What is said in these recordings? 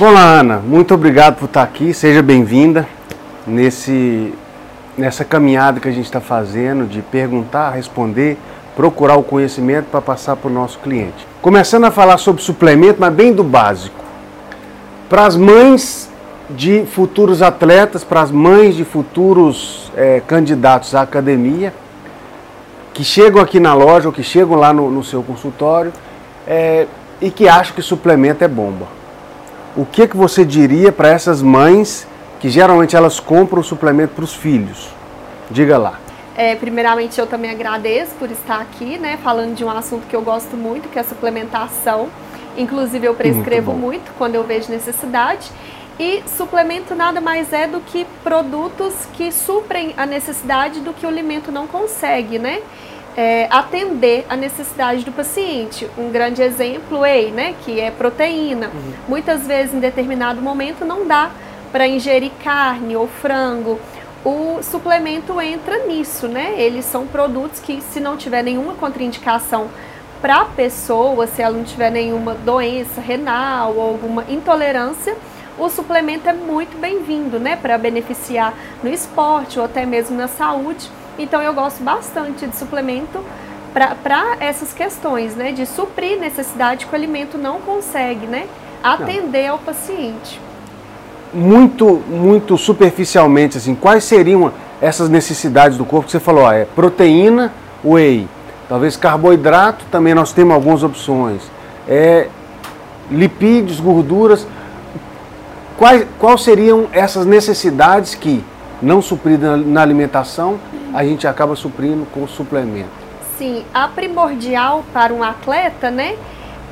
Olá, Ana. Muito obrigado por estar aqui. Seja bem-vinda nesse nessa caminhada que a gente está fazendo de perguntar, responder, procurar o conhecimento para passar para o nosso cliente. Começando a falar sobre suplemento, mas bem do básico. Para as mães de futuros atletas, para as mães de futuros é, candidatos à academia, que chegam aqui na loja ou que chegam lá no, no seu consultório é, e que acham que suplemento é bomba o que, que você diria para essas mães que geralmente elas compram o suplemento para os filhos? Diga lá. É, primeiramente, eu também agradeço por estar aqui, né, falando de um assunto que eu gosto muito, que é a suplementação. Inclusive, eu prescrevo muito, muito quando eu vejo necessidade. E suplemento nada mais é do que produtos que suprem a necessidade do que o alimento não consegue, né? É, atender a necessidade do paciente. Um grande exemplo, whey, né, que é proteína. Uhum. Muitas vezes, em determinado momento, não dá para ingerir carne ou frango. O suplemento entra nisso, né? Eles são produtos que, se não tiver nenhuma contraindicação para a pessoa, se ela não tiver nenhuma doença renal ou alguma intolerância, o suplemento é muito bem-vindo, né? Para beneficiar no esporte ou até mesmo na saúde. Então eu gosto bastante de suplemento para essas questões, né? De suprir necessidade que o alimento não consegue, né? Atender não. ao paciente. Muito, muito superficialmente, assim, quais seriam essas necessidades do corpo que você falou? é proteína, whey, talvez carboidrato, também nós temos algumas opções. É, lipídios, gorduras. Quais, quais seriam essas necessidades que, não supridas na, na alimentação, a gente acaba suprindo com suplemento. Sim, a primordial para um atleta, né?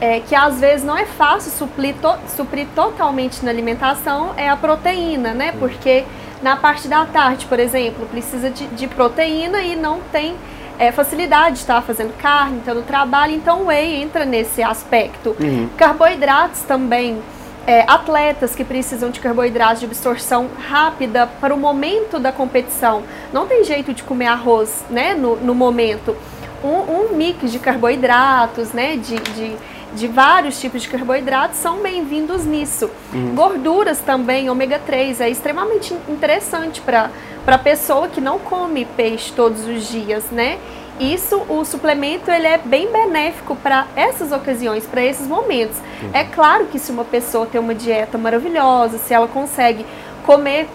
É, que às vezes não é fácil suprir, to, suprir totalmente na alimentação é a proteína, né? Porque na parte da tarde, por exemplo, precisa de, de proteína e não tem é, facilidade de estar fazendo carne, então no trabalho, então o whey entra nesse aspecto. Uhum. Carboidratos também é, atletas que precisam de carboidratos de absorção rápida para o momento da competição. Não tem jeito de comer arroz né, no, no momento. Um, um, mix de carboidratos, né, de, de, de, vários tipos de carboidratos são bem-vindos nisso. Uhum. Gorduras também, ômega 3, é extremamente interessante para a pessoa que não come peixe todos os dias, né? Isso, o suplemento, ele é bem benéfico para essas ocasiões, para esses momentos. Uhum. É claro que se uma pessoa tem uma dieta maravilhosa, se ela consegue comer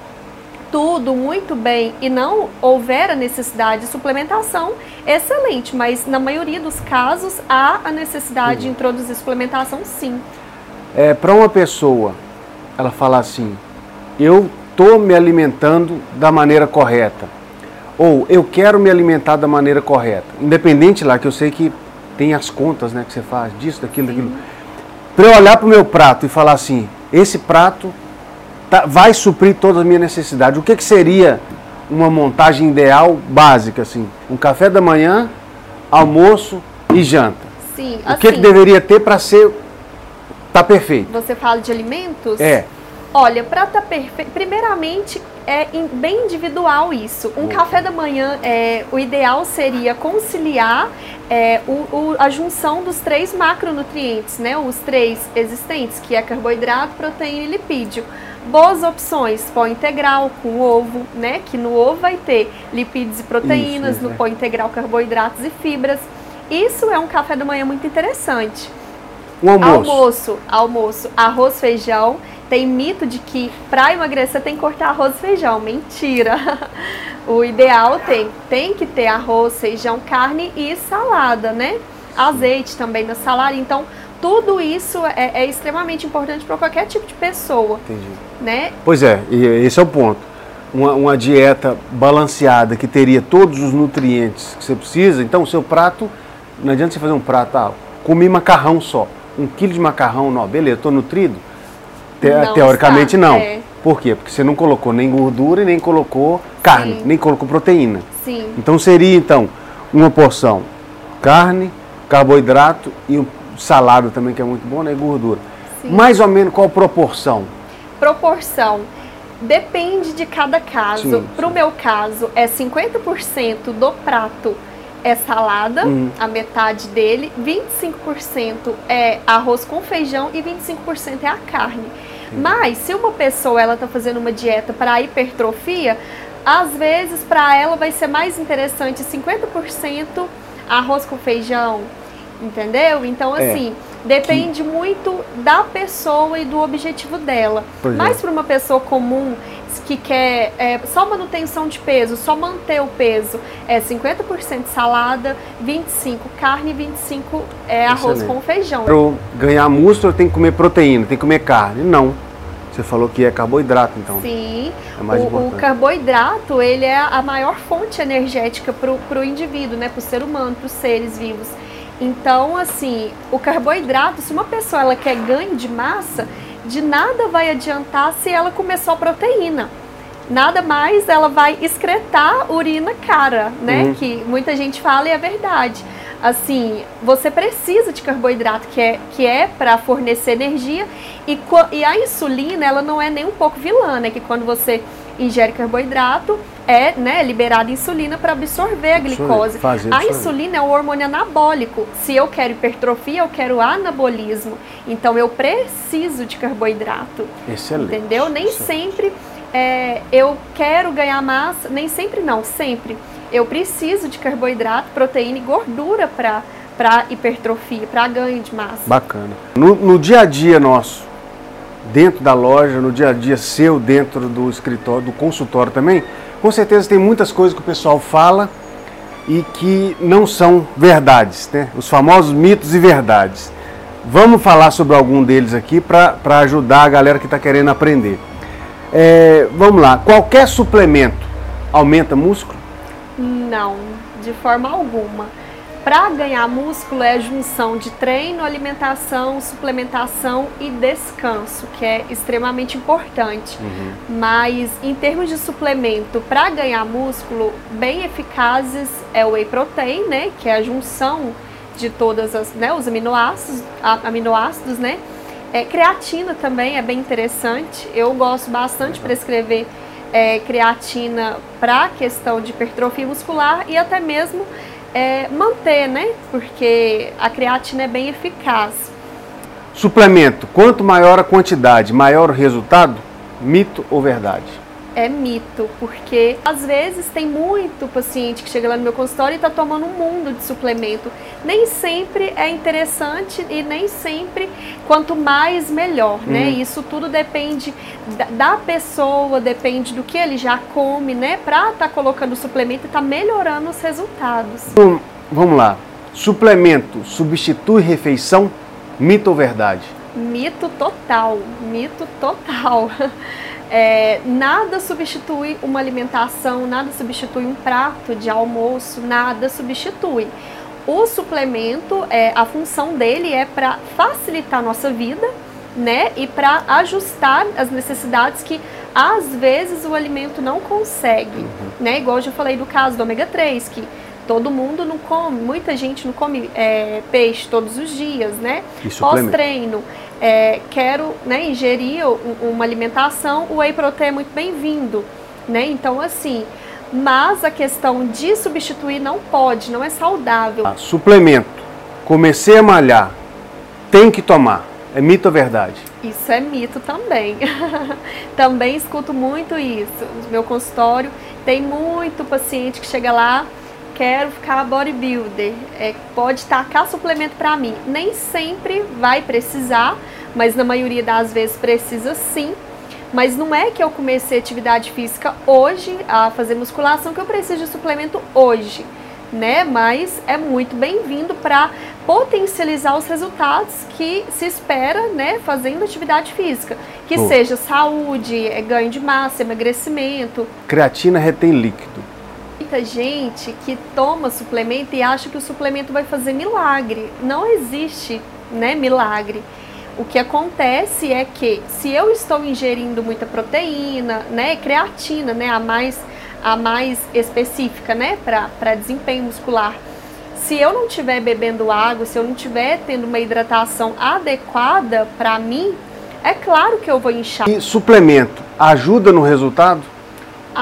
tudo muito bem e não houver a necessidade de suplementação, excelente, mas na maioria dos casos há a necessidade uhum. de introduzir suplementação sim. É, para uma pessoa, ela falar assim, eu estou me alimentando da maneira correta, ou eu quero me alimentar da maneira correta. Independente lá, que eu sei que tem as contas né, que você faz, disso, daquilo, Sim. daquilo. Para eu olhar para o meu prato e falar assim, esse prato tá, vai suprir todas as minhas necessidades. O que, que seria uma montagem ideal, básica, assim? Um café da manhã, almoço e janta. Sim, o que, que assim, deveria ter para ser tá perfeito? Você fala de alimentos? É. Olha, para estar tá perfeito, primeiramente é bem individual isso. Um café da manhã, é, o ideal seria conciliar é, o, o, a junção dos três macronutrientes, né? Os três existentes, que é carboidrato, proteína e lipídio. Boas opções, pó integral com ovo, né? Que no ovo vai ter lipídios e proteínas, isso, no é. pó integral carboidratos e fibras. Isso é um café da manhã muito interessante. Um almoço. Almoço, almoço, arroz, feijão tem mito de que para emagrecer tem que cortar arroz e feijão. Mentira! O ideal tem, tem que ter arroz, feijão, carne e salada, né? Azeite também na salada. Então, tudo isso é, é extremamente importante para qualquer tipo de pessoa. Entendi. Né? Pois é, e esse é o ponto. Uma, uma, dieta balanceada que teria todos os nutrientes que você precisa. Então, o seu prato, não adianta você fazer um prato, ah, comi macarrão só. Um quilo de macarrão, não, beleza, estou nutrido te não teoricamente está. não. É. Por quê? Porque você não colocou nem gordura e nem colocou carne, Sim. nem colocou proteína. Sim. Então seria então uma porção carne, carboidrato e um salada também que é muito bom, né, gordura. Sim. Mais ou menos qual proporção? Proporção depende de cada caso. Para o meu caso é 50% do prato é salada, uhum. a metade dele, 25% é arroz com feijão e 25% é a carne. Mas se uma pessoa ela está fazendo uma dieta para hipertrofia, às vezes para ela vai ser mais interessante 50% arroz com feijão, entendeu? Então É, assim, depende muito da pessoa e do objetivo dela. Pois é. Mas para uma pessoa comum que quer é, só manutenção de peso, só manter o peso, é 50% salada, 25 carne e 25 é, arroz com feijão. Para eu ganhar músculo, eu tenho que comer proteína, tem que comer carne. Não. Você falou que é carboidrato, então. Sim, É mais o, o importante. carboidrato ele é a maior fonte energética para o indivíduo, né, para o ser humano, para os seres vivos. Então, assim, o carboidrato, se uma pessoa ela quer ganho de massa, de nada vai adiantar se ela comer só proteína. Nada mais ela vai excretar urina cara, né? Uhum. Que muita gente fala e é verdade. Assim, você precisa de carboidrato que é, que é para fornecer energia e, e a insulina ela não é nem um pouco vilã, né? Que quando você ingere carboidrato é né, liberada insulina para absorver a glicose. fazer A insulina é um hormônio anabólico. Se eu quero hipertrofia, eu quero anabolismo. Então eu preciso de carboidrato. Excelente. Entendeu? Nem Excelente. sempre é, eu quero ganhar massa, nem sempre não, sempre. Eu preciso de carboidrato, proteína e gordura para hipertrofia, para ganho de massa. Bacana. No, no dia a dia nosso, dentro da loja, no dia a dia seu, dentro do escritório, do consultório também, com certeza tem muitas coisas que o pessoal fala e que não são verdades, né? Os famosos mitos e verdades. Vamos falar sobre algum deles aqui para ajudar a galera que está querendo aprender. É, vamos lá, qualquer suplemento aumenta músculo? Não, de forma alguma. Para ganhar músculo é a junção de treino, alimentação, suplementação e descanso, que é extremamente importante. Mas em termos de suplemento, para ganhar músculo, bem eficazes é o whey protein, né, que é a junção de todas as, né, os aminoácidos, aminoácidos, né? É, creatina também é bem interessante. Eu gosto bastante de prescrever é, creatina para questão de hipertrofia muscular e até mesmo é, manter, né? Porque a creatina é bem eficaz. Suplemento, quanto maior a quantidade, maior o resultado? Mito ou verdade? É mito, porque às vezes tem muito paciente que chega lá no meu consultório e está tomando um mundo de suplemento. Nem sempre é interessante e nem sempre quanto mais melhor, né? Uhum. Isso tudo depende da, da pessoa, depende do que ele já come, né? Pra estar colocando suplemento e tá melhorando os resultados. Vamos lá. Suplemento substitui refeição? Mito ou verdade? Mito total, mito total. É, nada substitui uma alimentação, nada substitui um prato de almoço, nada substitui. O suplemento, é, a função dele é para facilitar a nossa vida, né? E para ajustar as necessidades que às vezes o alimento não consegue, né? Igual eu já falei do caso do ômega 3, que todo mundo não come, muita gente não come é, peixe todos os dias, né? Pós-treino, é, quero né, ingerir um- uma alimentação, o whey protein é muito bem-vindo, né? Então, assim, mas a questão de substituir não pode, não é saudável. Ah, suplemento. Comecei a malhar. Tem que tomar. É mito ou verdade? Isso é mito também. também escuto muito isso. No meu consultório tem muito paciente que chega lá, quero ficar bodybuilder, é, pode tacar suplemento para mim. Nem sempre vai precisar, mas na maioria das vezes precisa sim. Mas não é que eu comecei atividade física hoje, a fazer musculação, que eu preciso de suplemento hoje, né? Mas é muito bem-vindo para potencializar os resultados que se espera, né, fazendo atividade física. Que Bom. seja saúde, é, ganho de massa, emagrecimento. Creatina retém líquido. Muita gente que toma suplemento e acha que o suplemento vai fazer milagre. Não existe, né, milagre. O que acontece é que se eu estou ingerindo muita proteína, né, creatina, né, a mais a mais específica, né, para desempenho muscular. Se eu não estiver bebendo água, se eu não estiver tendo uma hidratação adequada para mim, é claro que eu vou inchar. E suplemento ajuda no resultado?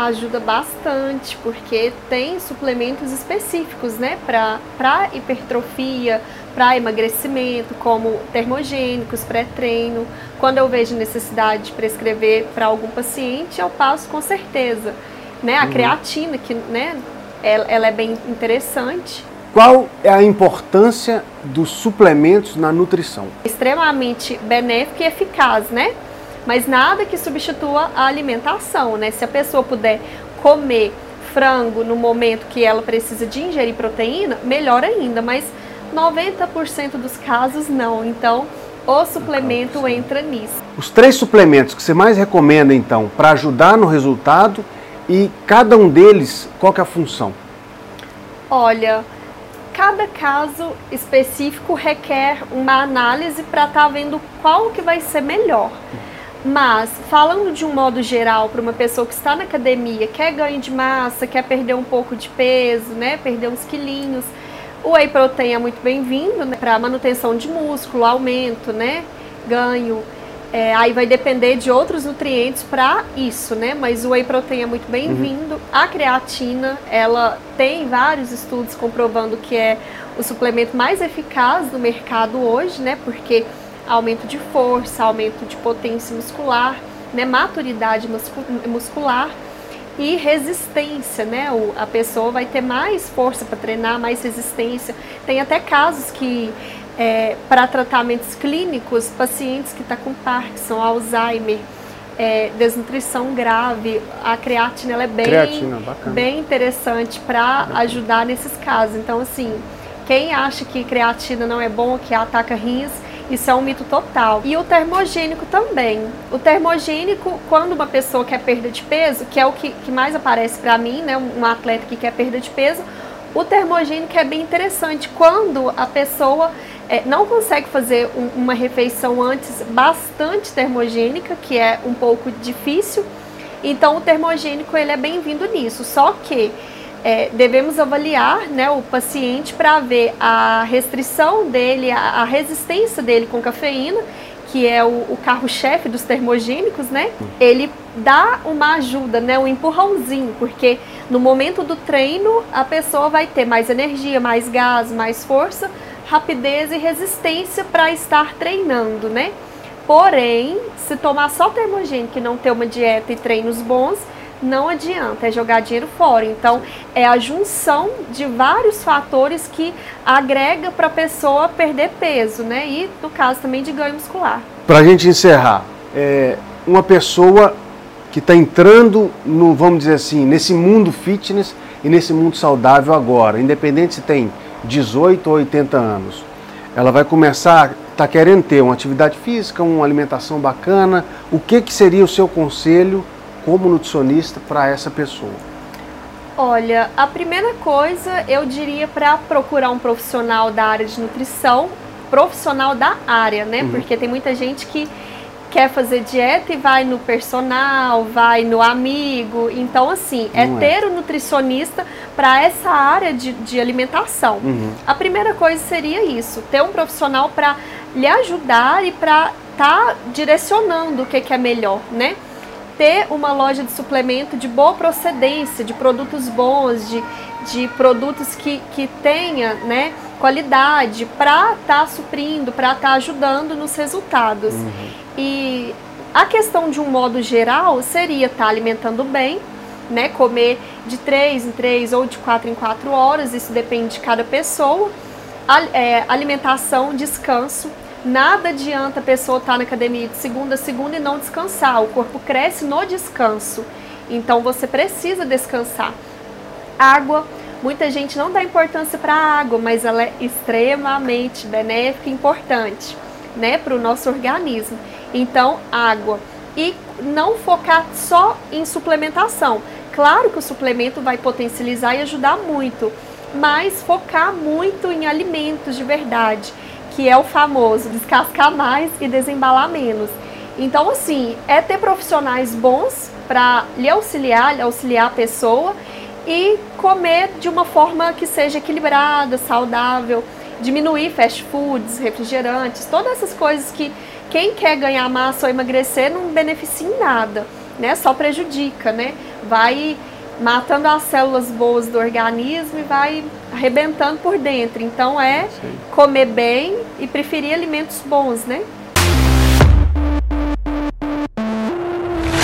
Ajuda bastante, porque tem suplementos específicos, né, para hipertrofia, para emagrecimento, como termogênicos, pré-treino. Quando eu vejo necessidade de prescrever para algum paciente, eu passo com certeza. Né, a uhum. creatina, que né, ela, ela é bem interessante. Qual é a importância dos suplementos na nutrição? Extremamente benéfico e eficaz, né? Mas nada que substitua a alimentação, né? Se a pessoa puder comer frango no momento que ela precisa de ingerir proteína, melhor ainda, mas 90% dos casos não. Então, o suplemento entra nisso. Os três suplementos que você mais recomenda, então, para ajudar no resultado e cada um deles, qual que é a função? Olha, cada caso específico requer uma análise para estar tá vendo qual que vai ser melhor. Mas, falando de um modo geral, para uma pessoa que está na academia, quer ganho de massa, quer perder um pouco de peso, né, perder uns quilinhos, o whey protein é muito bem-vindo né, para manutenção de músculo, aumento, né, ganho. É, aí vai depender de outros nutrientes para isso, né? Mas o whey protein é muito bem-vindo. Uhum. A creatina, ela tem vários estudos comprovando que é o suplemento mais eficaz do mercado hoje, né? Porque aumento de força, aumento de potência muscular, né, maturidade muscular e resistência, né? O, a pessoa vai ter mais força para treinar, mais resistência. Tem até casos que é, para tratamentos clínicos, pacientes que estão tá com Parkinson, Alzheimer, é, desnutrição grave, a creatina ela é bem, creatina, bem interessante para ajudar nesses casos. Então, assim, quem acha que creatina não é bom, que ataca rins, isso é um mito total. E o termogênico também. O termogênico, quando uma pessoa quer perda de peso, que é o que, que mais aparece para mim, né, um atleta que quer perda de peso, o termogênico é bem interessante. Quando a pessoa é, não consegue fazer um, uma refeição antes bastante termogênica, que é um pouco difícil, então o termogênico ele é bem-vindo nisso. Só que é, devemos avaliar né, o paciente para ver a restrição dele, a, a, resistência dele com cafeína, que é o, o carro-chefe dos termogênicos, né? Ele dá uma ajuda, né, um empurrãozinho, porque no momento do treino a pessoa vai ter mais energia, mais gás, mais força, rapidez e resistência para estar treinando, né? Porém, se tomar só termogênico e não ter uma dieta e treinos bons, não adianta, é jogar dinheiro fora. Então, é a junção de vários fatores que agrega para a pessoa perder peso, né? E, no caso, também de ganho muscular. Para a gente encerrar, é, uma pessoa que está entrando no, vamos dizer assim, nesse mundo fitness e nesse mundo saudável agora, independente se tem 18 ou 80 anos, ela vai começar, está querendo ter uma atividade física, uma alimentação bacana, o que, que seria o seu conselho como nutricionista para essa pessoa? Olha, a primeira coisa eu diria para procurar um profissional da área de nutrição, profissional da área, né? Uhum. Porque tem muita gente que quer fazer dieta e vai no personal, vai no amigo. Então, assim, é é ter o um nutricionista para essa área de, de alimentação. Uhum. A primeira coisa seria isso: ter um profissional para lhe ajudar e para estar tá direcionando o que, que é melhor, né? Ter uma loja de suplemento de boa procedência, de produtos bons, de, de produtos que, que tenha né, qualidade para estar tá suprindo, para estar tá ajudando nos resultados. Uhum. E a questão de um modo geral seria estar tá alimentando bem, né, comer de 3 em 3 ou de 4 em 4 horas, isso depende de cada pessoa. A, é, alimentação, descanso, Nada adianta a pessoa estar tá na academia de segunda a segunda e não descansar. O corpo cresce no descanso. Então você precisa descansar. Água. Muita gente não dá importância para a água, mas ela é extremamente benéfica e importante, né, para o nosso organismo. Então, água. E não focar só em suplementação. Claro que o suplemento vai potencializar e ajudar muito, mas focar muito em alimentos de verdade que é o famoso descascar mais e desembalar menos. Então, assim, é ter profissionais bons para lhe auxiliar, lhe auxiliar a pessoa e comer de uma forma que seja equilibrada, saudável, diminuir fast foods, refrigerantes, todas essas coisas que quem quer ganhar massa ou emagrecer não beneficia em nada, né? Só prejudica, né? vai matando as células boas do organismo e vai arrebentando por dentro. Então é comer bem e preferir alimentos bons, né?